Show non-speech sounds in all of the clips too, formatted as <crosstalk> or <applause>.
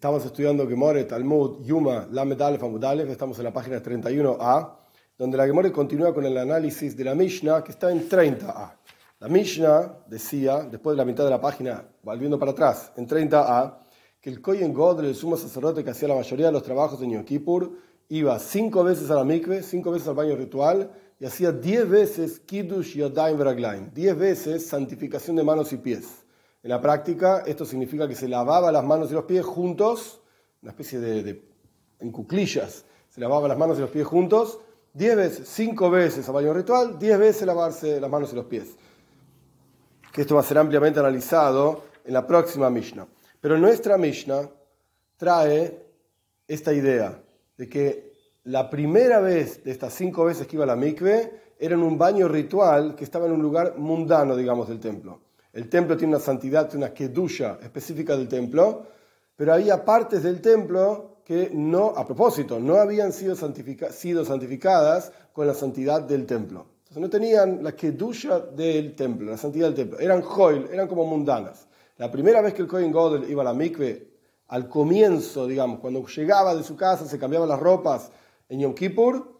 Estamos estudiando Gemore, Talmud, Yuma, Lamed Aleph, Amud estamos en la página 31a, donde la Gemore continúa con el análisis de la Mishnah, que está en 30a. La Mishnah decía, después de la mitad de la página, volviendo para atrás, en 30a, que el Kohen God, el sumo sacerdote que hacía la mayoría de los trabajos en Yom Kippur, iba cinco veces a la mikve, cinco veces al baño ritual, y hacía diez veces Kiddush Yodaim Veraglaim, diez veces santificación de manos y pies. En la práctica, esto significa que se lavaba las manos y los pies juntos, una especie de, en cuclillas, se lavaba las manos y los pies juntos, diez veces, cinco veces a baño ritual, diez veces lavarse las manos y los pies. Que esto va a ser ampliamente analizado en la próxima Mishnah. Pero nuestra Mishnah trae esta idea de que la primera vez de estas cinco veces que iba a la mikve era en un baño ritual que estaba en un lugar mundano, digamos, del templo. El templo tiene una santidad, una kedusha específica del templo, pero había partes del templo que no, a propósito, no habían sido, santificadas con la santidad del templo. Entonces no tenían la kedusha del templo, la santidad del templo. Eran hoil, eran como mundanas. La primera vez que el Kohen Godel iba a la mikve, al comienzo, digamos, cuando llegaba de su casa, se cambiaba las ropas en Yom Kippur,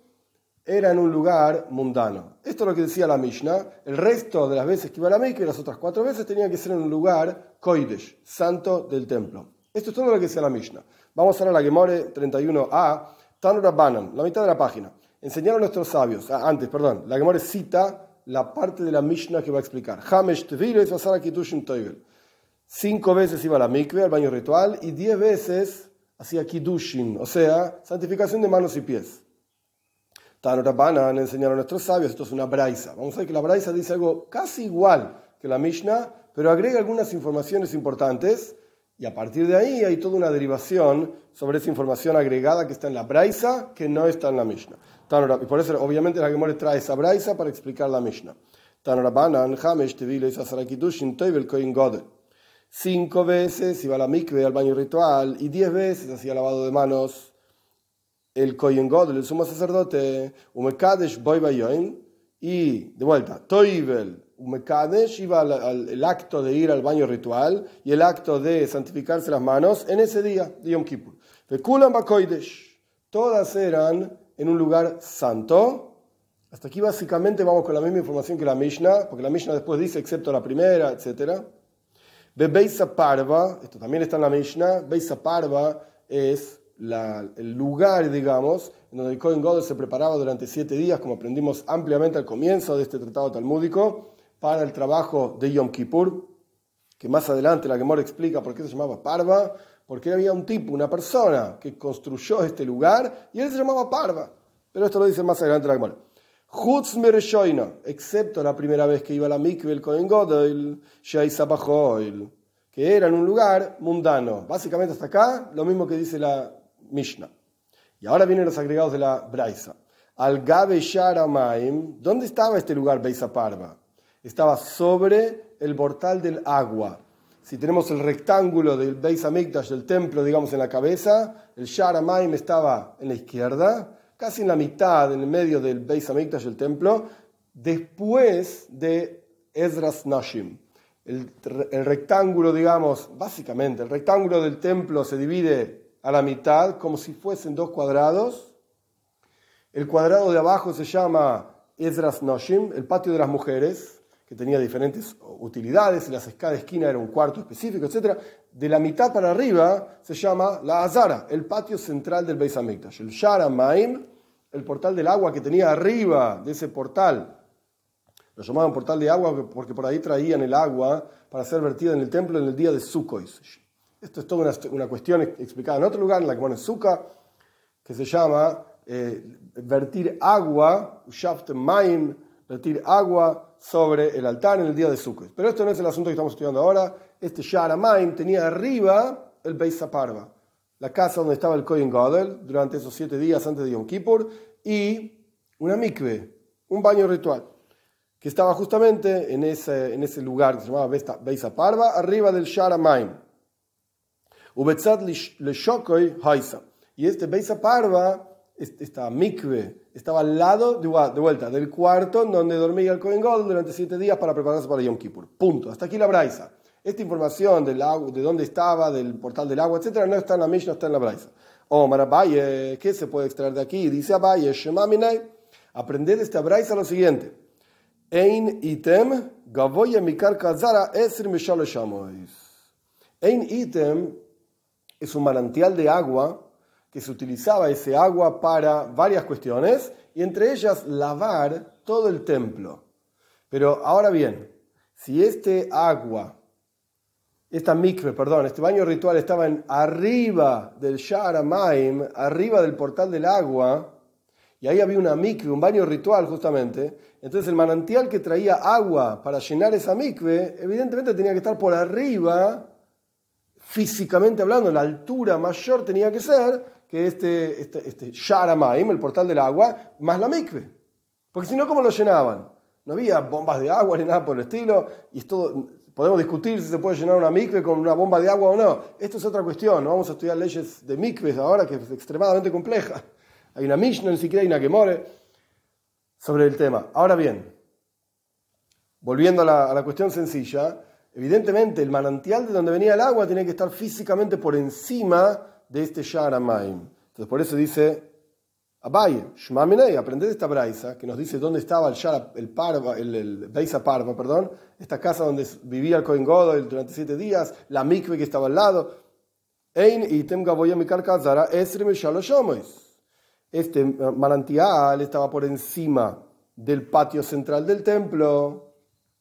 era en un lugar mundano. Esto es lo que decía la Mishnah. El resto de las veces que iba a la Mikve, las otras cuatro veces, tenía que ser en un lugar Koidesh, santo del templo. Esto es todo lo que decía la Mishnah. Vamos ahora a la Gemore 31a, Tanura Banan, la mitad de la página. Enseñaron nuestros sabios, ah, antes, perdón, la Gemore cita la parte de la Mishnah que va a explicar. Hamesh Cinco veces iba a la mikve, al baño ritual, y diez veces hacía Kiddushin, o sea, santificación de manos y pies. Tanurabanan enseñaron a nuestros sabios, esto es una braisa. Vamos a ver que la braisa dice algo casi igual que la Mishnah, pero agrega algunas informaciones importantes y a partir de ahí hay toda una derivación sobre esa información agregada que está en la braisa que no está en la Mishnah. Y por eso obviamente la Gemore trae esa braisa para explicar la Mishnah. Cinco veces iba a la mikve, al baño ritual, y diez veces hacía lavado de manos el Kohen Godel, el sumo sacerdote, Umekadesh Boy y de vuelta, Toivel, Umekadesh iba al, el acto de ir al baño ritual y el acto de santificarse las manos en ese día de Yom Kippur. Fekulam Bakoidesh, todas eran en un lugar santo. Hasta aquí básicamente vamos con la misma información que la Mishnah, porque la Mishnah después dice excepto la primera, etc. Bebeisa Parva, esto también está en la Mishnah, Beisa Parva es el lugar, digamos, en donde el Kohen Godel se preparaba durante siete días, como aprendimos ampliamente al comienzo de este tratado talmúdico, para el trabajo de Yom Kippur, que más adelante la Gemora explica por qué se llamaba Parva, porque había un tipo, una persona que construyó este lugar y él se llamaba Parva. Pero esto lo dice más adelante la Gemora. Chutz excepto la primera vez que iba a la mikve el Kohen Godel, que era en un lugar mundano. Básicamente hasta acá, lo mismo que dice la Mishnah. Y ahora vienen los agregados de la Braisa. Al Gabe Sharamaim, ¿dónde estaba este lugar Beisa Parva? Estaba sobre el portal del agua. Si tenemos el rectángulo del Beis Hamikdash, del templo, digamos, en la cabeza, el Sharamaim estaba en la izquierda, casi en la mitad, en el medio del Beis Hamikdash, del templo, después de Ezras Nashim. El, el rectángulo, digamos, básicamente, el rectángulo del templo se divide a la mitad, como si fuesen dos cuadrados. El cuadrado de abajo se llama Ezras Noshim, el patio de las mujeres, que tenía diferentes utilidades, y la cada esquina era un cuarto específico, etc. De la mitad para arriba se llama la Azara, el patio central del Beis Hamikdash. El Shara Maim, el portal del agua que tenía arriba de ese portal, lo llamaban portal de agua porque por ahí traían el agua para ser vertida en el templo en el día de Sukkot. Esto es toda una, cuestión explicada en otro lugar, en la que pone Sukkah, que se llama eh, vertir agua, shaft maim, vertir agua sobre el altar en el día de Sukkot. Pero esto no es el asunto que estamos estudiando ahora. Este Shara Maim tenía arriba el Beis Parva, la casa donde estaba el Kohen Gadol durante esos siete días antes de Yom Kippur, y una mikve, un baño ritual, que estaba justamente en ese, en ese lugar que se llamaba Beis Parva, arriba del Shara Maim. Y este Beisa Parva, esta mikve, estaba al lado, de vuelta, del cuarto donde dormía el Kohen God durante siete días para prepararse para Yom Kippur. Punto. Hasta aquí la braisa. Esta información del agua, de dónde estaba, del portal del agua, etcétera, no está en la Mishnah, está en la Braisa. O Marabaye, ¿qué se puede extraer de aquí? Dice Abaye, Shemaminai, aprended de esta Braisa lo siguiente. Ein item, gavoya mikar kazara esr Ein item es un manantial de agua que se utilizaba ese agua para varias cuestiones y entre ellas lavar todo el templo. Pero ahora bien, si este agua, esta mikve, perdón, este baño ritual estaba en arriba del Sharamaim, arriba del portal del agua, y ahí había una mikve, un baño ritual justamente, entonces el manantial que traía agua para llenar esa mikve, evidentemente tenía que estar por arriba, físicamente hablando, la altura mayor tenía que ser que este, este, este el portal del agua, más la mikve. Porque si no, ¿cómo lo llenaban? No había bombas de agua ni nada por el estilo, y todo, podemos discutir si se puede llenar una mikve con una bomba de agua o no. Esto es otra cuestión, no vamos a estudiar leyes de mikves ahora, que es extremadamente compleja. Hay una Mishnah, ni siquiera hay una que more sobre el tema. Ahora bien, volviendo a la cuestión sencilla, evidentemente el manantial de donde venía el agua tiene que estar físicamente por encima de este Sharamaim. Entonces por eso dice Abaye, Shmaminei, aprended esta braisa que nos dice dónde estaba el Shara, el Parva, el, el Beisa Parva, perdón, esta casa donde vivía el Kohen Godel durante siete días, la mikve que estaba al lado. Ein Este manantial estaba por encima del patio central del templo,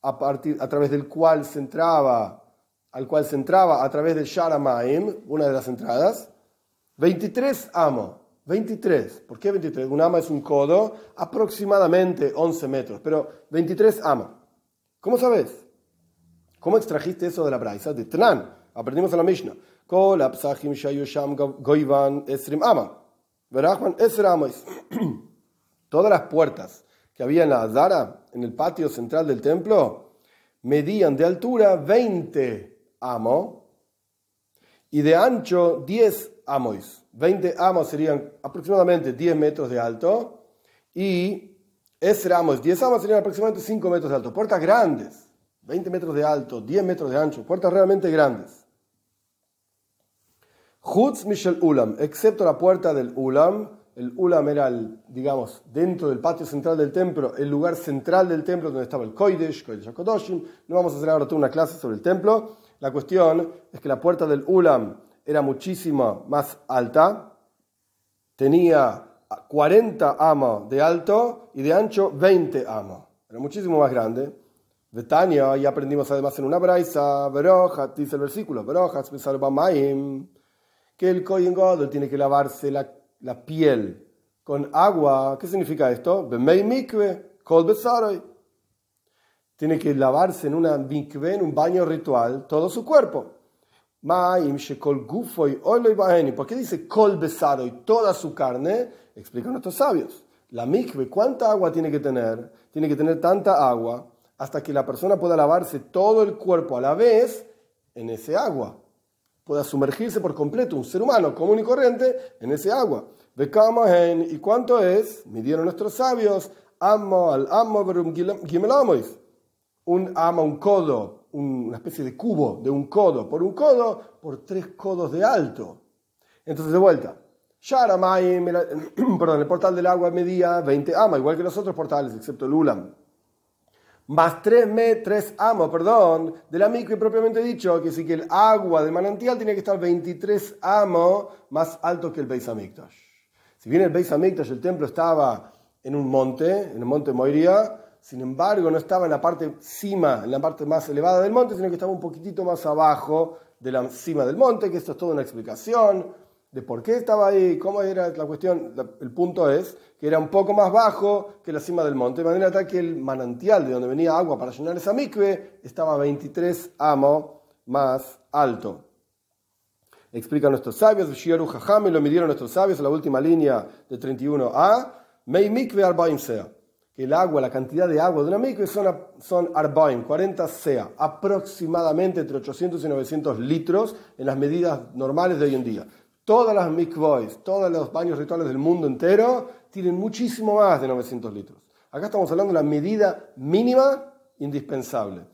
a, partir, a través del cual se entraba, al cual se entraba a través del Sharamaim, una de las entradas, 23 amo. 23. ¿Por qué 23? Un ama es un codo, aproximadamente 11 metros, pero 23 ama. ¿Cómo sabes? ¿Cómo extrajiste eso de la braisa? De Tnan. Aprendimos en la Mishnah. Ama. <clears throat> Todas las puertas que había en la Azara, en el patio central del templo, medían de altura 20 amo y de ancho 10 amos. 20 amos serían aproximadamente 10 metros de alto y ese amos, 10 amos serían aproximadamente 5 metros de alto. Puertas grandes, 20 metros de alto, 10 metros de ancho, puertas realmente grandes. Hutz Michel Ulam, excepto la puerta del Ulam, el Ulam era, digamos, dentro del patio central del templo, el lugar central del templo donde estaba el Koidesh, Koidesh HaKodoshim. No vamos a hacer ahora toda una clase sobre el templo. La cuestión es que la puerta del Ulam era muchísimo más alta, tenía 40 amos de alto y de ancho 20 amos. Era muchísimo más grande. Betania, y aprendimos además en una braisa, dice el versículo, que el Kohen tiene que lavarse la, la, piel con agua. ¿Qué significa esto? Tiene que lavarse en una mikve, en un baño ritual, todo su cuerpo. ¿Por qué dice kol y toda su carne? Explican nuestros sabios. La mikve, ¿cuánta agua tiene que tener? Tiene que tener tanta agua hasta que la persona pueda lavarse todo el cuerpo a la vez en ese agua. Pueda sumergirse por completo, un ser humano común y corriente, en ese agua. ¿Y cuánto es? Midieron nuestros sabios. Amo al amo Un ama, un codo una especie de cubo de un codo por un codo por tres codos de alto. Entonces, de vuelta, <clears throat> perdón, el portal del agua medía 20 amas, igual que los otros portales, excepto el Ulam. Más 3 3 amos, perdón, de la micro propiamente dicho, que sí que el agua del manantial tiene que estar 23 amos más alto que el Beis Hamikdash. Si bien el Beis Hamikdash, el templo estaba en un monte, en el monte Moiria, sin embargo, no estaba en la parte cima, en la parte más elevada del monte, sino que estaba un poquitito más abajo de la cima del monte, que esto es toda una explicación de por qué estaba ahí, cómo era la cuestión. El punto es que era un poco más bajo que la cima del monte, de manera tal que el manantial de donde venía agua para llenar esa mikve estaba 23 amos más alto. Explican nuestros sabios, Shiaru Jajame lo midieron nuestros sabios en la última línea de 31a, Mei mikve arbaim sea el agua, la cantidad de agua de una mikve son, son arbaim, 40 sea, aproximadamente entre 800 y 900 litros en las medidas normales de hoy en día. Todas las mikvois, todos los baños rituales del mundo entero tienen muchísimo más de 900 litros. Acá estamos hablando de la medida mínima indispensable.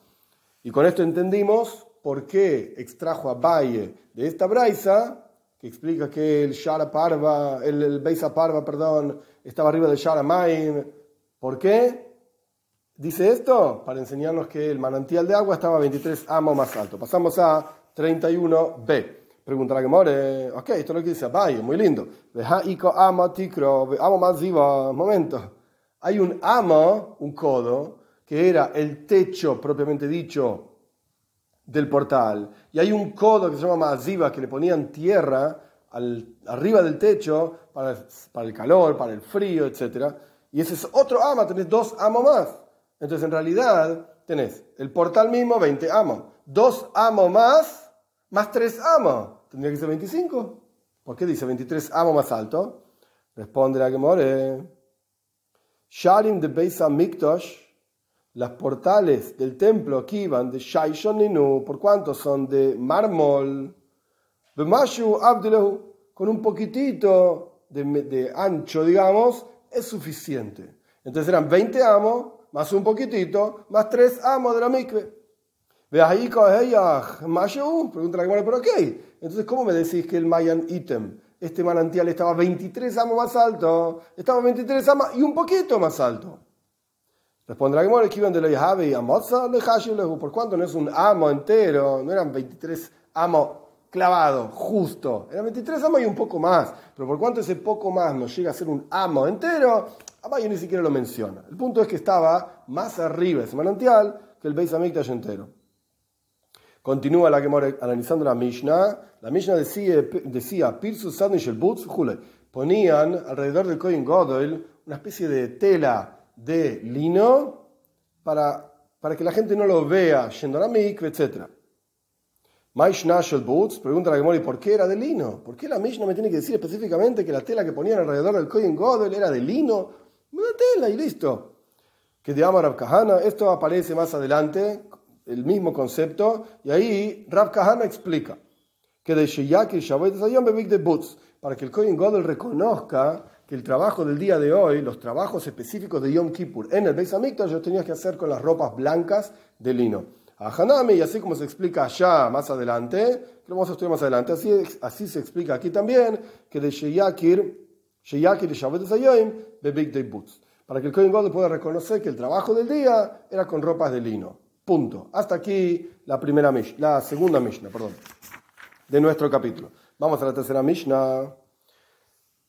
Y con esto entendimos por qué extrajo a Valle de esta braisa, que explica que el Shara Parva, el, el Beisa Parva, perdón, estaba arriba del Shara Maim. ¿Por qué? Dice esto para enseñarnos que el manantial de agua estaba 23 amos más alto. Pasamos a 31b. Pregunta la que more, ok, esto es lo que dice Valle, muy lindo. amo tikro, amo más vivo, momento. Hay un amo, un codo, que era el techo propiamente dicho del portal. Y hay un codo que se llama Maziva, que le ponían tierra al, arriba del techo para, para, el calor, para el frío, etc. Y ese es otro ama, tenés dos amos más. Entonces en realidad tenés el portal mismo, 20 amos. Dos amos más, más tres amos. Tendría que ser 25. ¿Por qué dice 23 amos más alto? Responde la que more. Sharim de Beisa Miktosh las portales del templo aquí iban de Shaishoninu, por cuánto son de mármol, Bemashu Abdelahu, con un poquitito de, ancho, digamos, es suficiente. Entonces eran 20 amos, más un poquitito, más 3 amos de la mikve. Pregunta la pero ok. Entonces, ¿cómo me decís que el Mayan Item, este manantial, estaba 23 amos más alto? Estaba 23 amos y un poquito más alto. Responderá que que iban de y Amotza por cuánto no es un amo entero, no eran 23 amos clavados, justo, eran 23 amos y un poco más, pero por cuánto ese poco más no llega a ser un amo entero, Abayo ni siquiera lo menciona. El punto es que estaba más arriba ese manantial que el Beis Hamikdash entero. Continúa la Gemora analizando la Mishnah. La Mishnah decía, decía ponían alrededor del Kohen Godel una especie de tela de lino para, para que la gente no lo vea yendo a la mikve, etc. Nashel Boots pregunta a la ¿por qué era de lino? ¿Por qué la Mishnah me tiene que decir específicamente que la tela que ponían alrededor del Kohen Godel era de lino? Una tela y listo. Que de Amar Kahana, esto aparece más adelante, el mismo concepto, y ahí Rab Kahana explica que de Sheyaki Shabbat de Boots, para que el Kohen Godel reconozca que el trabajo del día de hoy, los trabajos específicos de Yom Kippur en el Beis Hamikdash, yo tenía que hacer con las ropas blancas de lino. A Hanami, y así como se explica allá más adelante, lo vamos a estudiar más adelante, así, así se explica aquí también, que de Sheyakir, Sheyakir y Shabbat Zayim, de Big Day Boots. Para que el Kohen God pueda reconocer que el trabajo del día era con ropas de lino. Punto. Hasta aquí la primera la segunda Mishnah, perdón, de nuestro capítulo. Vamos a la tercera Mishnah.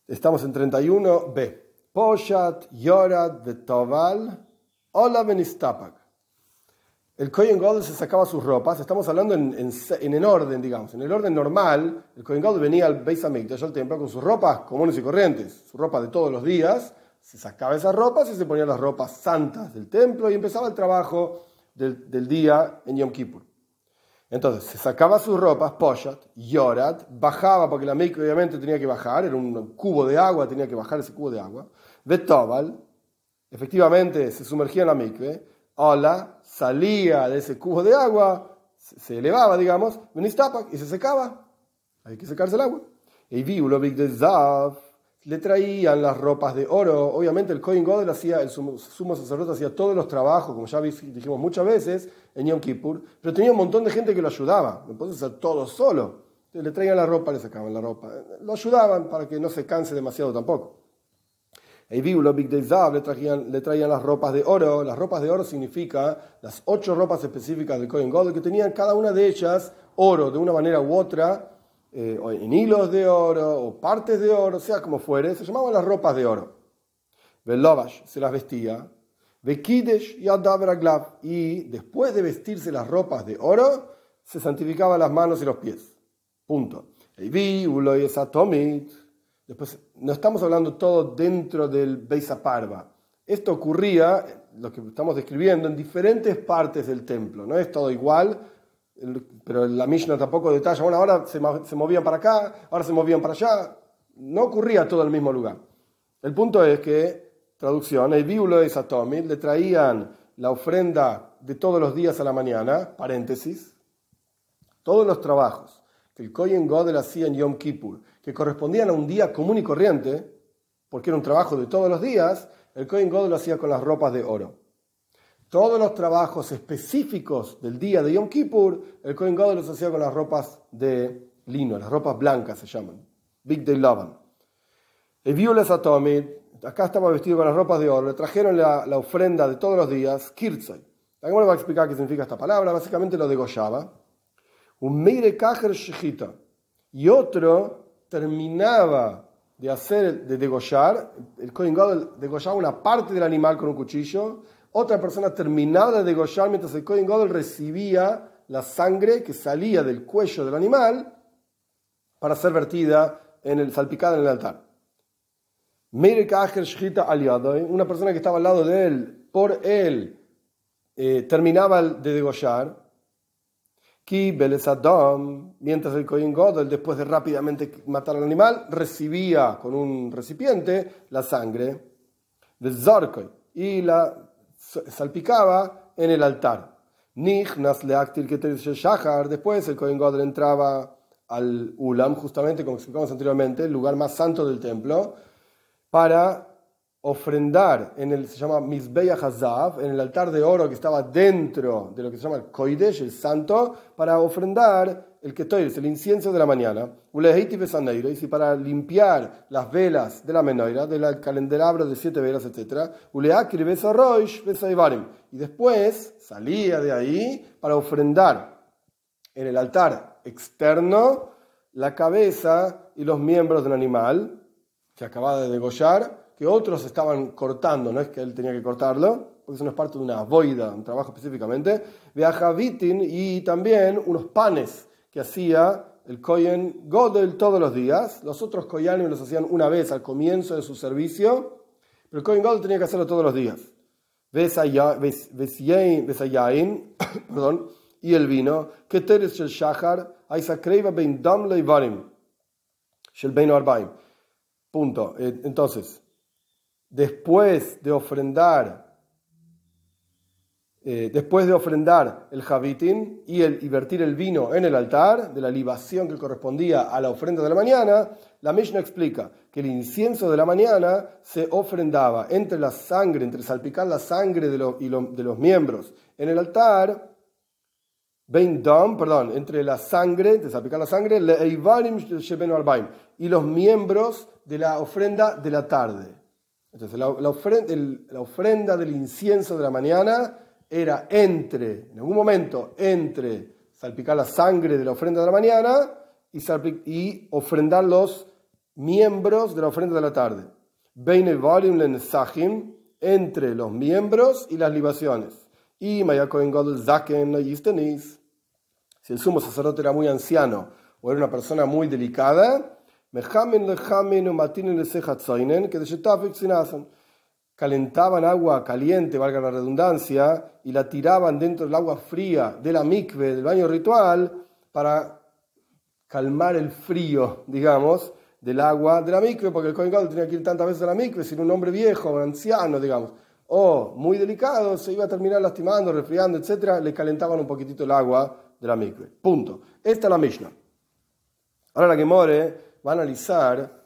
Estamos en 31b. Poshat, Yorad, Betoval, Ola Benistapak. El Kohen Gadol se sacaba sus ropas, estamos hablando en, en, en, orden, digamos, en el orden normal. El Kohen Gadol venía al Beis Hamikdash, al templo, con sus ropas comunes y corrientes, su ropa de todos los días, se sacaba esas ropas y se ponía las ropas santas del templo y empezaba el trabajo del, día en Yom Kippur. Entonces, se sacaba sus ropas, poshat, yorat, bajaba, porque la mikve obviamente tenía que bajar, era un cubo de agua, tenía que bajar ese cubo de agua. Betobal, efectivamente se sumergía en la mikve, hola, salía de ese cubo de agua, se elevaba, digamos, y se secaba. Hay que secarse el agua. Y vi de Zav, le traían las ropas de oro. Obviamente el Kohen Godel hacía, el sumo, sacerdote hacía todos los trabajos, como ya dijimos muchas veces, en Yom Kippur, pero tenía un montón de gente que lo ayudaba. No podía hacer todo solo. le traían la ropa, le sacaban la ropa. Lo ayudaban para que no se canse demasiado tampoco. Le traían, le traían las ropas de oro. Las ropas de oro significa las ocho ropas específicas del Kohen Godel que tenían cada una de ellas oro de una manera u otra eh, en hilos de oro o partes de oro, sea como fuere, se llamaban las ropas de oro. Velovash se las vestía. Vekidesh y Adavra Y después de vestirse las ropas de oro, se santificaba las manos y los pies. Punto. Después, no estamos hablando todo dentro del Beisa Parva. Esto ocurría, lo que estamos describiendo, en diferentes partes del templo. No es todo igual, pero la Mishnah tampoco detalla, bueno, ahora se, movían para acá, ahora se movían para allá, no ocurría todo en el mismo lugar. El punto es que, traducción, el bíbulo de Satomi le traían la ofrenda de todos los días a la mañana, paréntesis, todos los trabajos que el Kohen Godel hacía en Yom Kippur, que correspondían a un día común y corriente, porque era un trabajo de todos los días, el Kohen Godel lo hacía con las ropas de oro. Todos los trabajos específicos del día de Yom Kippur, el Kohen Gadol los hacía con las ropas de lino, las ropas blancas se llaman, Big Day Lavan. El Violes Atomid, acá estaba vestido con las ropas de oro, le trajeron la, ofrenda de todos los días, Kirtzai. ¿Cómo le va a explicar qué significa esta palabra, básicamente lo degollaba. Un Meire Kajer Shechita. Y otro terminaba de hacer, de degollar, el Kohen Gadol degollaba una parte del animal con un cuchillo, otra persona terminaba de degollar mientras el Kohen Gadol recibía la sangre que salía del cuello del animal para ser vertida en el salpicada en el altar. Una persona que estaba al lado de él, por él, eh, terminaba de degollar. Mientras el Kohen Gadol, después de rápidamente matar al animal, recibía con un recipiente la sangre y la salpicaba en el altar. Después el Kohen Gadol entraba al Ulam, justamente como explicamos anteriormente, el lugar más santo del templo, para ofrendar en el, se llama Mizbeya Hazav, en el altar de oro que estaba dentro de lo que se llama el Koidesh, el santo, para ofrendar el Ketoides, el incienso de la mañana, y para limpiar las velas de la menoira, del calendelabro de siete velas, etc. Y después salía de ahí para ofrendar en el altar externo la cabeza y los miembros del animal que acababa de degollar que otros estaban cortando, no es que él tenía que cortarlo, porque eso no es parte de una boida, un trabajo específicamente, vitin y también unos panes que hacía el Kohen Godel todos los días, los otros Koyanim los hacían una vez al comienzo de su servicio, pero el Kohen Godel tenía que hacerlo todos los días. <coughs> perdón, y el vino, que teres el shachar, ben dam leivarim, shel ben arbaim. Punto. Eh, entonces, después de ofrendar, eh, después de ofrendar el javitín y, el, y vertir el vino en el altar, de la libación que correspondía a la ofrenda de la mañana, la Mishnah explica que el incienso de la mañana se ofrendaba entre la sangre, entre salpicar la sangre de, de los miembros en el altar, perdón, entre la sangre, entre salpicar la sangre, y los miembros de la ofrenda de la tarde. Entonces, la, ofrenda, del incienso de la mañana era entre, en algún momento, entre salpicar la sangre de la ofrenda de la mañana y, y ofrendar los miembros de la ofrenda de la tarde. entre los miembros y las libaciones. Y si el sumo sacerdote era muy anciano o era una persona muy delicada, calentaban agua caliente, valga la redundancia, y la tiraban dentro del agua fría de la mikve, del baño ritual, para calmar el frío, digamos, del agua de la mikve, porque el Kohen tenía que ir tantas veces a la mikve, sin un hombre viejo, anciano, digamos, o muy delicado, se iba a terminar lastimando, resfriando, etc., le calentaban un poquitito el agua de la mikve. Punto. Esta es la Mishnah. Ahora la que more va a analizar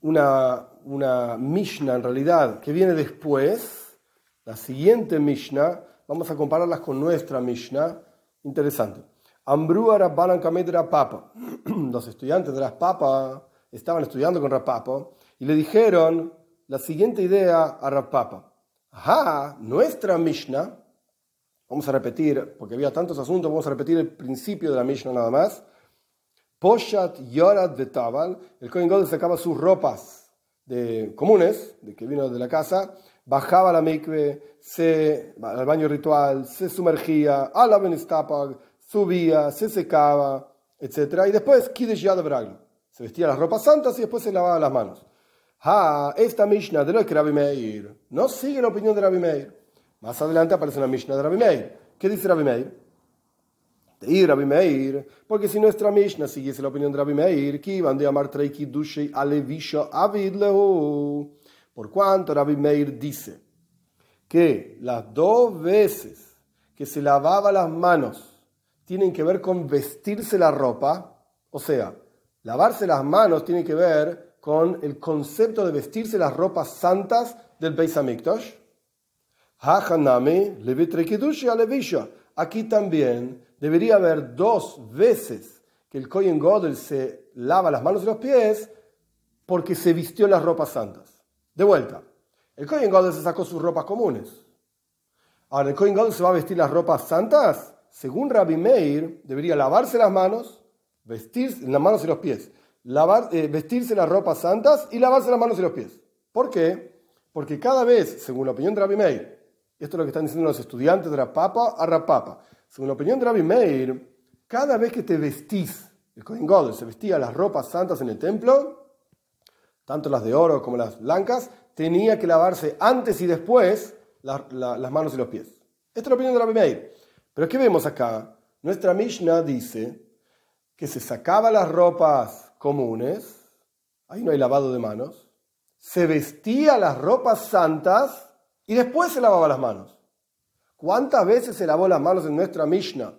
una, una Mishnah en realidad que viene después, la siguiente Mishnah, vamos a compararlas con nuestra Mishnah, interesante. Ambrúa Rabbanan Kamedra Papa. <clears throat> Los estudiantes de las papas estaban estudiando con Rapapa y le dijeron la siguiente idea a Rapapa. Ajá, nuestra Mishnah, vamos a repetir, porque había tantos asuntos, vamos a repetir el principio de la Mishnah nada más. Poshat Yorat de Tabal, el Kohen Gadol sacaba sus ropas de, comunes, de que vino de la casa, bajaba a la mikve, se, al baño ritual, se sumergía, a la subía, se secaba, etc. Y después, Kiddush Yad Se vestía las ropas santas y después se lavaba las manos. Ha, esta Mishnah de lo que Rabbi Meir no sigue la opinión de Rabbi Meir. Más adelante aparece una Mishnah de Rabbi Meir. ¿Qué dice Rabbi Meir? De Rabbi Meir, porque si nuestra Mishnah siguiese la opinión de Rabbi Meir, que iban de amar treiki alevisha avid lehu, por cuanto Rabbi Meir dice que las dos veces que se lavaba las manos tienen que ver con vestirse la ropa, o sea, lavarse las manos tiene que ver con el concepto de vestirse las ropas santas del Beis Hamikdash. Aquí también debería haber dos veces que el Kohen Godel se lava las manos y los pies porque se vistió las ropas santas. De vuelta, el Kohen Godel se sacó sus ropas comunes. Ahora, ¿el Kohen Godel se va a vestir las ropas santas? Según Rabbi Meir, debería lavarse las manos, vestirse las manos y los pies, lavar, eh, vestirse las ropas santas y lavarse las manos y los pies. ¿Por qué? Porque cada vez, según la opinión de Rabbi Meir, esto es lo que están diciendo los estudiantes de Rapapa a Rapapa. Según la opinión de Rabbi Meir, cada vez que te vestís, el Kohen Godel se vestía las ropas santas en el templo, tanto las de oro como las blancas, tenía que lavarse antes y después las manos y los pies. Esta es la opinión de Rabbi Meir. Pero ¿qué vemos acá? Nuestra Mishnah dice que se sacaba las ropas comunes, ahí no hay lavado de manos, se vestía las ropas santas y después se lavaba las manos. ¿Cuántas veces se lavó las manos en nuestra Mishnah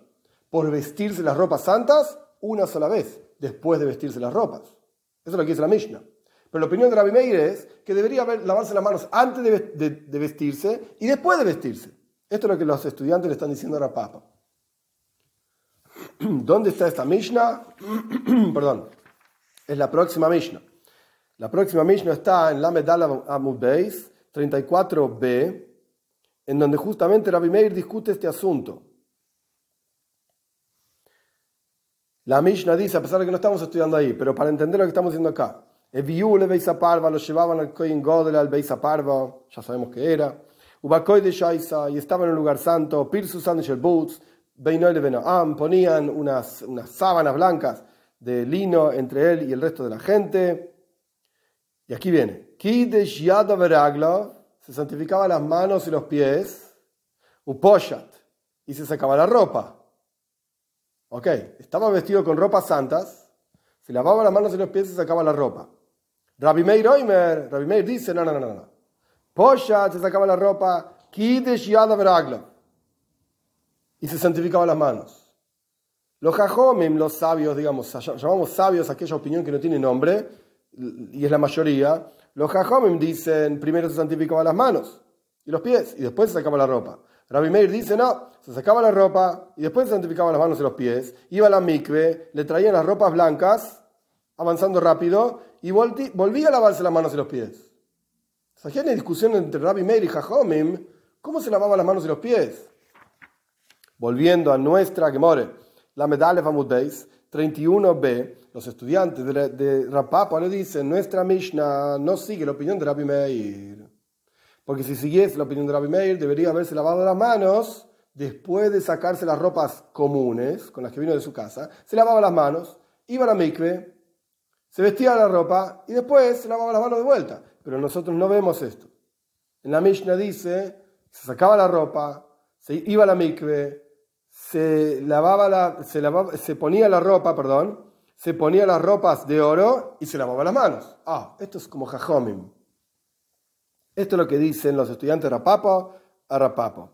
por vestirse las ropas santas? Una sola vez, después de vestirse las ropas. Eso es lo que dice la Mishnah. Pero la opinión de Rabbi Meir es que debería lavarse las manos antes de, vestirse y después de vestirse. Esto es lo que los estudiantes le están diciendo a la Papa. <clears throat> ¿Dónde está esta Mishnah? <clears throat> Perdón. Es la próxima Mishnah. La próxima Mishnah está en la Medalla Amud Beis, 34b, en donde justamente Rabbi Meir discute este asunto. La Mishnah dice, a pesar de que no estamos estudiando ahí, pero para entender lo que estamos diciendo acá, Eviule Beisa Parva, lo llevaban al Kohen Godel, al Beisa Parva, ya sabemos que era, Ubakoy de Shaisa, y estaban en un lugar santo, Pirsusan de Boots, Beinoel Benoam, ponían unas, unas sábanas blancas de lino entre él y el resto de la gente. Y aquí viene, se santificaba las manos y los pies, uposhat, y se sacaba la ropa. Ok, estaba vestido con ropas santas, se lavaba las manos y los pies y se sacaba la ropa. Rabbi Meir Oimer, Rabbi Meir dice, no, no, no, no. Poshat se sacaba la ropa, kidesh y se santificaba las manos. Los jajomim, los sabios, digamos, llamamos sabios aquella opinión que no tiene nombre, y es la mayoría, los Jajomim dicen, primero se santificaba las manos y los pies y después se sacaba la ropa. Rabbi Meir dice, no, se sacaba la ropa y después se santificaba las manos y los pies, iba a la mikve, le traían las ropas blancas, avanzando rápido, y volvía a lavarse las manos y los pies. O sea, hay discusión entre Rabbi Meir y Jajomim, ¿cómo se lavaban las manos y los pies? Volviendo a nuestra Gemore, la medalla Famud 31b, los estudiantes de, de Rapapa le dicen, nuestra Mishnah no sigue la opinión de Rabbi Meir. Porque si siguiese la opinión de Rabbi Meir, debería haberse lavado las manos después de sacarse las ropas comunes con las que vino de su casa. Se lavaba las manos, iba a la mikve, se vestía la ropa y después se lavaba las manos de vuelta. Pero nosotros no vemos esto. En la Mishnah dice, se sacaba la ropa, se iba a la mikve, se lavaba la, se, lavaba, se ponía la ropa, perdón, se ponía las ropas de oro y se lavaba las manos. Ah, esto es como jajomim. Esto es lo que dicen los estudiantes Rapapo a Rapapo.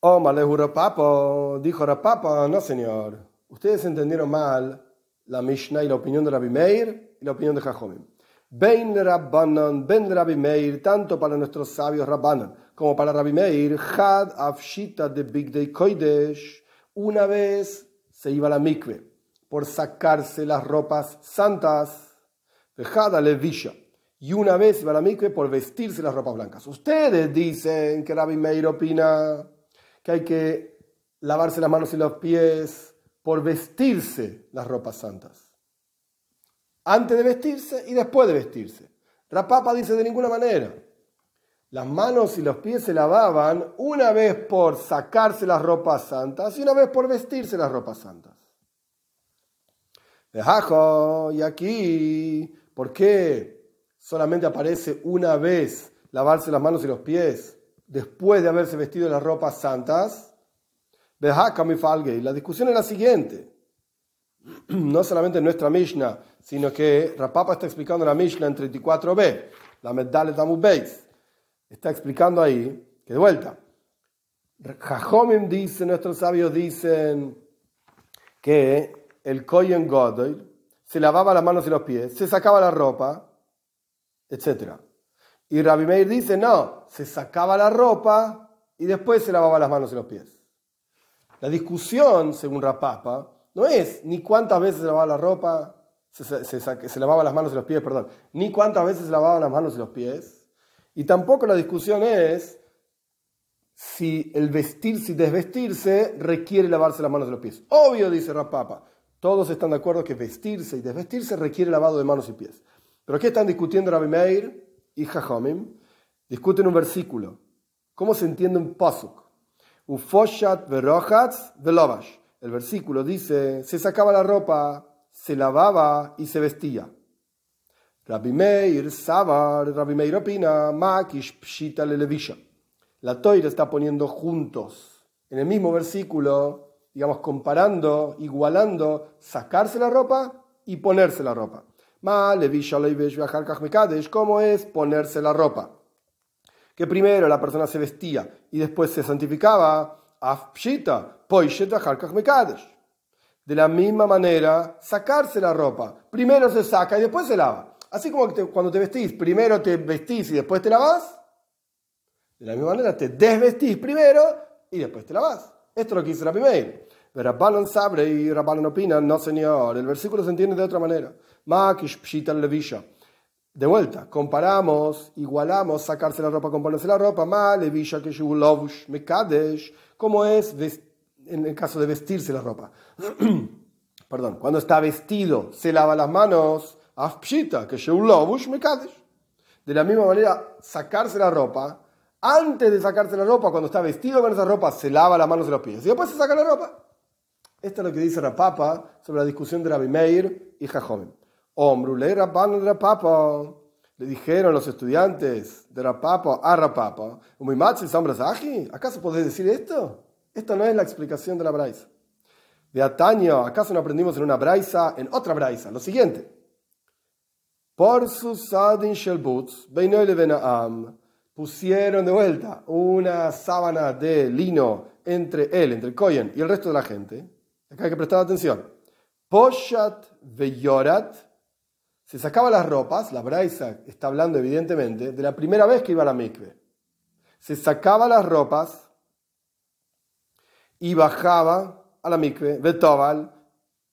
Oh, Malehu Rapapo, dijo Rapapo, no señor. Ustedes entendieron mal la Mishnah y la opinión de Rabbi Meir y la opinión de Jajomim. Ben Rabbanan, Ben Rabbi Meir, tanto para nuestros sabios Rabbanan como para Rabbi Meir, Had Afshita de Big Day Koidesh, una vez se iba a la mikve por sacarse las ropas santas, Had Levisha, y una vez iba a la mikve por vestirse las ropas blancas. Ustedes dicen que Rabbi Meir opina que hay que lavarse las manos y los pies por vestirse las ropas santas. Antes de vestirse y después de vestirse. Rapapa dice de ninguna manera. Las manos y los pies se lavaban una vez por sacarse las ropas santas y una vez por vestirse las ropas santas. Y aquí, ¿por qué solamente aparece una vez lavarse las manos y los pies después de haberse vestido las ropas santas? y La discusión es la siguiente. <clears throat> No solamente en nuestra Mishnah, sino que Rapapa está explicando la Mishnah en 34b, la Meddalet Amud Beis está explicando ahí que de vuelta, Jajomim dice, nuestros sabios dicen que el Koyen Godoy se lavaba las manos y los pies, se sacaba la ropa, etc. Y Rabbi Meir dice, no, se sacaba la ropa y después se lavaba las manos y los pies. La discusión, según Rapapa, no es ni cuántas veces se lavaba la ropa, se, se, lavaba las manos y los pies, perdón, ni cuántas veces se lavaban las manos y los pies. Y tampoco la discusión es si el vestirse y desvestirse requiere lavarse las manos y los pies. Obvio, dice Rapapa, todos están de acuerdo que vestirse y desvestirse requiere lavado de manos y pies. Pero ¿qué están discutiendo Rabbi Meir y Jajomim? Discuten un versículo. ¿Cómo se entiende un pasuk? Ufoshat verochatz velovash. El versículo dice, se sacaba la ropa, se lavaba y se vestía. Rabbi Meir, Sabar, Rabbi Meir opina, Makish Pshita Lelevisha. La Toira está poniendo juntos, en el mismo versículo, digamos, comparando, igualando, sacarse la ropa y ponerse la ropa. Ma Levisha ¿cómo es ponerse la ropa? Que primero la persona se vestía y después se santificaba, Afpshita, Poisheta de la misma manera, sacarse la ropa. Primero se saca y después se lava. Así como cuando te vestís, primero te vestís y después te lavas. De la misma manera, te desvestís primero y después te lavas. Esto es lo que dice la primera. Rabbanon sabre y Rabbanon opinan, no señor, el versículo se entiende de otra manera. Pshita levisha. De vuelta, comparamos, igualamos sacarse la ropa con ponerse la ropa, ma que mekadesh, como es en el caso de vestirse la ropa. <clears throat> Perdón, cuando está vestido, se lava las manos, afpshita, que me De la misma manera, sacarse la ropa, antes de sacarse la ropa, cuando está vestido con esa ropa, se lava las manos y los pies. Y después se saca la ropa. Esto es lo que dice Rapapa sobre la discusión de Rabbi Meir y Jajomim. Ombrule Rabban de Rapapa. Le dijeron los estudiantes de Rapapa a Rapapa, ¿acaso podés decir esto? Esto no es la explicación de la Braisa. De Ataño, ¿acaso no aprendimos en una Braisa, en otra Braisa? Lo siguiente. Por sus Sadin Shelbuts, pusieron de vuelta una sábana de lino entre él, entre el Koyen y el resto de la gente. Acá hay que prestar atención. Poshat Veyorat, se sacaba las ropas, la Braisa está hablando evidentemente de la primera vez que iba a la mikve. Se sacaba las ropas y bajaba a la mikve, Betobal,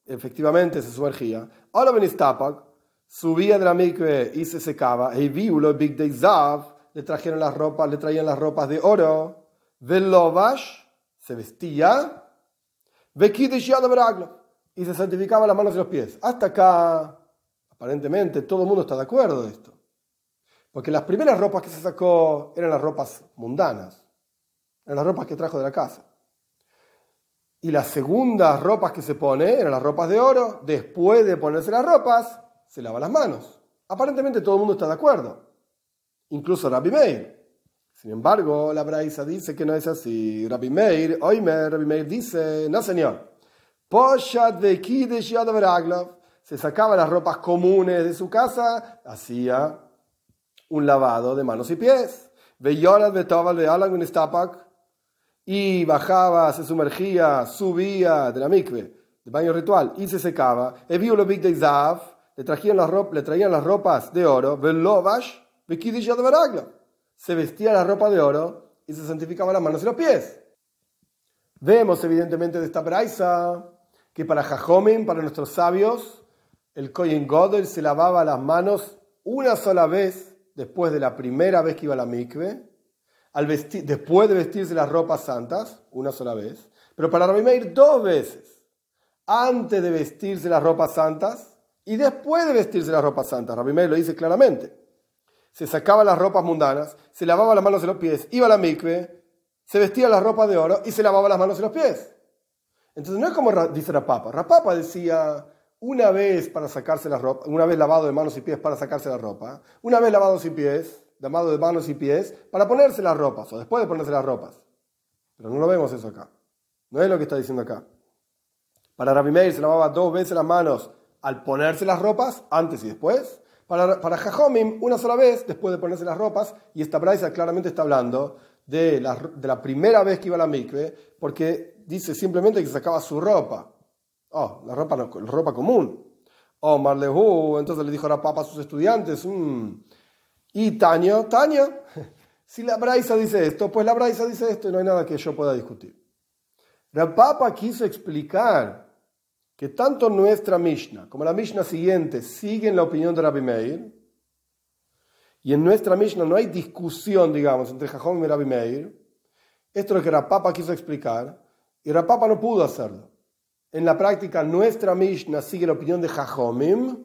efectivamente se sumergía. Ahora Benistapak subía de la mikve y se secaba. Y viulo Big Day Zav, le trajeron las ropas, le traían las ropas de oro. Velovash, se vestía. y se santificaba las manos y los pies. Hasta acá, aparentemente, todo el mundo está de acuerdo de esto. Porque las primeras ropas que se sacó eran las ropas mundanas, eran las ropas que trajo de la casa. Y las segundas ropas que se pone eran las ropas de oro. Después de ponerse las ropas, se lava las manos. Aparentemente todo el mundo está de acuerdo. Incluso Rabbi Meir. Sin embargo, la Braisa dice que no es así. Rabbi Meir, oíme, Rabbi Meir dice, no señor. Se sacaba las ropas comunes de su casa, hacía un lavado de manos y pies. Y bajaba, se sumergía, subía de la mikve, del baño ritual, y se secaba. Le traían las, ropas, le traían las ropas de oro, se vestía la ropa de oro y se santificaba las manos y los pies. Vemos evidentemente de esta braisa que para Jajomim, para nuestros sabios, el Kohen Godel se lavaba las manos una sola vez después de la primera vez que iba a la mikve después de vestirse las ropas santas, una sola vez, pero para Rabbi Meir dos veces, antes de vestirse las ropas santas y después de vestirse las ropas santas. Rabbi Meir lo dice claramente. Se sacaba las ropas mundanas, se lavaba las manos y los pies, iba a la mikve, se vestía las ropas de oro y se lavaba las manos y los pies. Entonces no es como dice Rapapa. Rapapa decía una vez para sacarse la ropa, una vez lavado de manos y pies para sacarse la ropa, una vez lavado sin pies llamado de manos y pies, para ponerse las ropas o después de ponerse las ropas. Pero no lo vemos eso acá. No es lo que está diciendo acá. Para Rabbi Meir se lavaba dos veces las manos al ponerse las ropas, antes y después. Para, para Jajomim, una sola vez después de ponerse las ropas. Y esta braisa claramente está hablando de la, de la primera vez que iba a la mikve, porque dice simplemente que sacaba su ropa. Oh, la ropa, la ropa común. Oh, Marlehu, entonces le dijo la papa a sus estudiantes, mm, Y Taño, Taño, <laughs> si la Braisa dice esto, pues la Braisa dice esto y no hay nada que yo pueda discutir. La Papa quiso explicar que tanto nuestra Mishnah como la Mishnah siguiente siguen la opinión de Rabbi Meir, y en nuestra Mishnah no hay discusión, digamos, entre Jajom y Rabbi Meir, esto es lo que Rapapa quiso explicar, y Rapapa no pudo hacerlo. En la práctica, nuestra Mishnah sigue la opinión de Jajomim.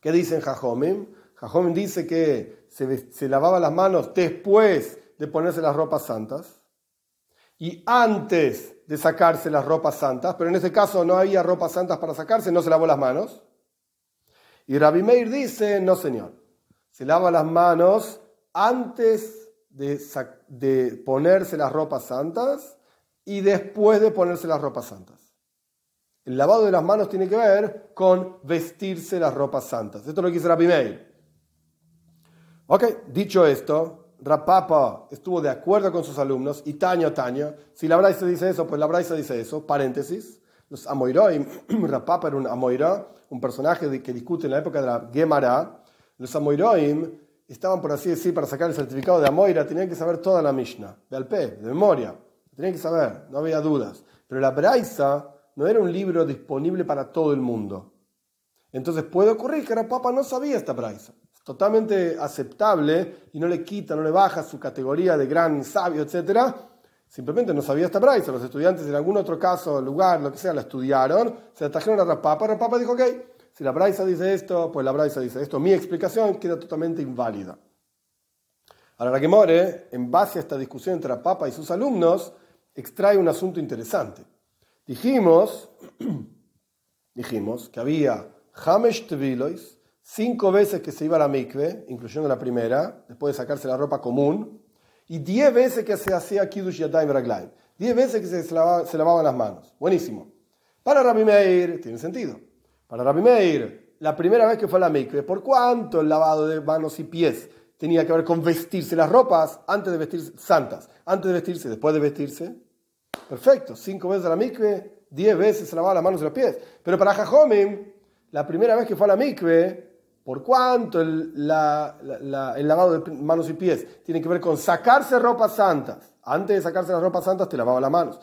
¿Qué dicen Jajomim? Jajomim dice que se lavaba las manos después de ponerse las ropas santas y antes de sacarse las ropas santas, pero en ese caso no había ropas santas para sacarse, no se lavó las manos. Y Rabbi Meir dice, no señor, se lava las manos antes de, ponerse las ropas santas y después de ponerse las ropas santas. El lavado de las manos tiene que ver con vestirse las ropas santas. Esto es lo que dice Rabbi Meir. Ok, dicho esto, Rapapa estuvo de acuerdo con sus alumnos y Taño, Taño, si la Braisa dice eso, pues la Braisa dice eso, paréntesis. Los Amoiroim, <clears throat> Rapapa era un Amoira, un personaje que discute en la época de la Gemara. Los Amoiroim estaban, por así decir, para sacar el certificado de Amoira, tenían que saber toda la Mishnah, de Alpe, de memoria. Tenían que saber, no había dudas. Pero la Braisa no era un libro disponible para todo el mundo. Entonces puede ocurrir que Rapapa no sabía esta Braisa. Totalmente aceptable y no le quita, no le baja su categoría de gran sabio, etc. Simplemente no sabía esta Braisa. Los estudiantes en algún otro caso, lugar, lo que sea, la estudiaron, se la trajeron a Rapapa. Rapapa dijo, ok, si la Braisa dice esto, pues la Braisa dice esto. Mi explicación queda totalmente inválida. Ahora, la que more, en base a esta discusión entre Rapapa y sus alumnos, extrae un asunto interesante. Dijimos, <clears throat> dijimos que había Hamesh Tevilois, cinco veces que se iba a la mikve, incluyendo la primera, después de sacarse la ropa común, y diez veces que se hacía Kiddush Yadayim Raglaim. Diez veces que se, lavaban las manos. Buenísimo. Para Rabbi Meir, tiene sentido. Para Rabbi Meir, la primera vez que fue a la mikve, ¿por cuánto el lavado de manos y pies tenía que ver con vestirse las ropas antes de vestirse santas? Antes de vestirse, después de vestirse. Perfecto, cinco veces a la mikve, diez veces se lavaba las manos y los pies. Pero para Jajomim, la primera vez que fue a la mikve, por cuánto el, el, lavado de manos y pies tiene que ver con sacarse ropas santas. Antes de sacarse las ropas santas te lavaba las manos.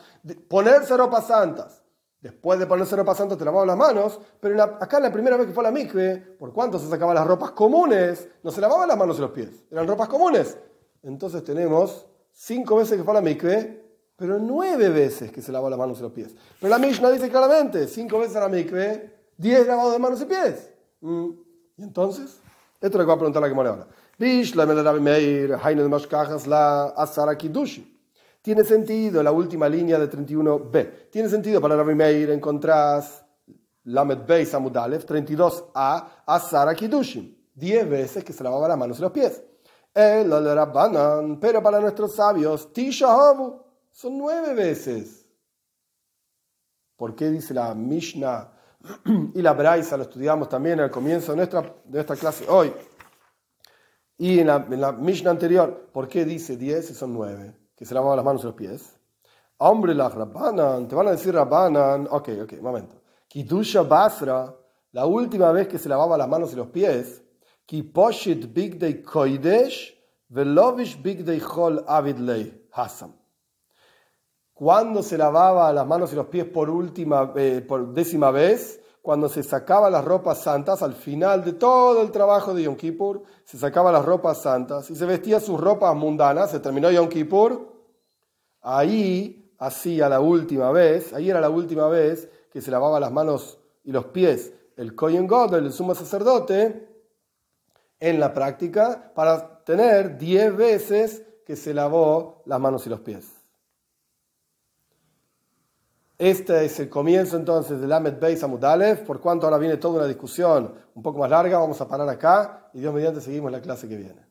ponerse ropas santas. Después de ponerse ropas santas te lavaba las manos. Pero acá en la primera vez que fue a la mikve, por cuánto se sacaban las ropas comunes, no se lavaban las manos y los pies. Eran ropas comunes. Entonces tenemos cinco veces que fue a la mikve, pero nueve veces que se lavó las manos y los pies. Pero la Mishnah dice claramente, cinco veces a la mikve, diez lavados de manos y pies. Mm. ¿Y entonces? Esto es lo que va a preguntar la que ahora. Tiene sentido la última línea de 31b. Tiene sentido para Rabbi Meir encontrar Lamed Bey Samudalev 32a Asara Kidushim. Diez veces que se lavaba las manos y los pies. Pero para nuestros sabios, Tishahavu son nueve veces. ¿Por qué dice la Mishnah <clears throat> y la Braisa? Lo estudiamos también al comienzo de nuestra, de nuestra clase hoy. Y en la, en la Mishnah anterior, ¿por qué dice diez y son nueve? Que se lavaban las manos y los pies. Hombre, la Rabbanan, te van a decir Rabbanan. Ok, ok, un momento. Kidusha Basra, la última vez que se lavaba las manos y los pies. Kiposhit Big Day Koidesh, Velovish Big Day Chol Avidley Hasam cuando se lavaba las manos y los pies por última, eh, por décima vez, cuando se sacaba las ropas santas, al final de todo el trabajo de Yom Kippur, se sacaba las ropas santas y se vestía sus ropas mundanas, se terminó Yom Kippur, ahí hacía la última vez, ahí era la última vez que se lavaba las manos y los pies el Kohen God, el sumo sacerdote, en la práctica, para tener diez veces que se lavó las manos y los pies. Este es el comienzo entonces del Ahmed Beis Amudalev, por cuanto ahora viene toda una discusión un poco más larga, vamos a parar acá y Dios mediante seguimos la clase que viene.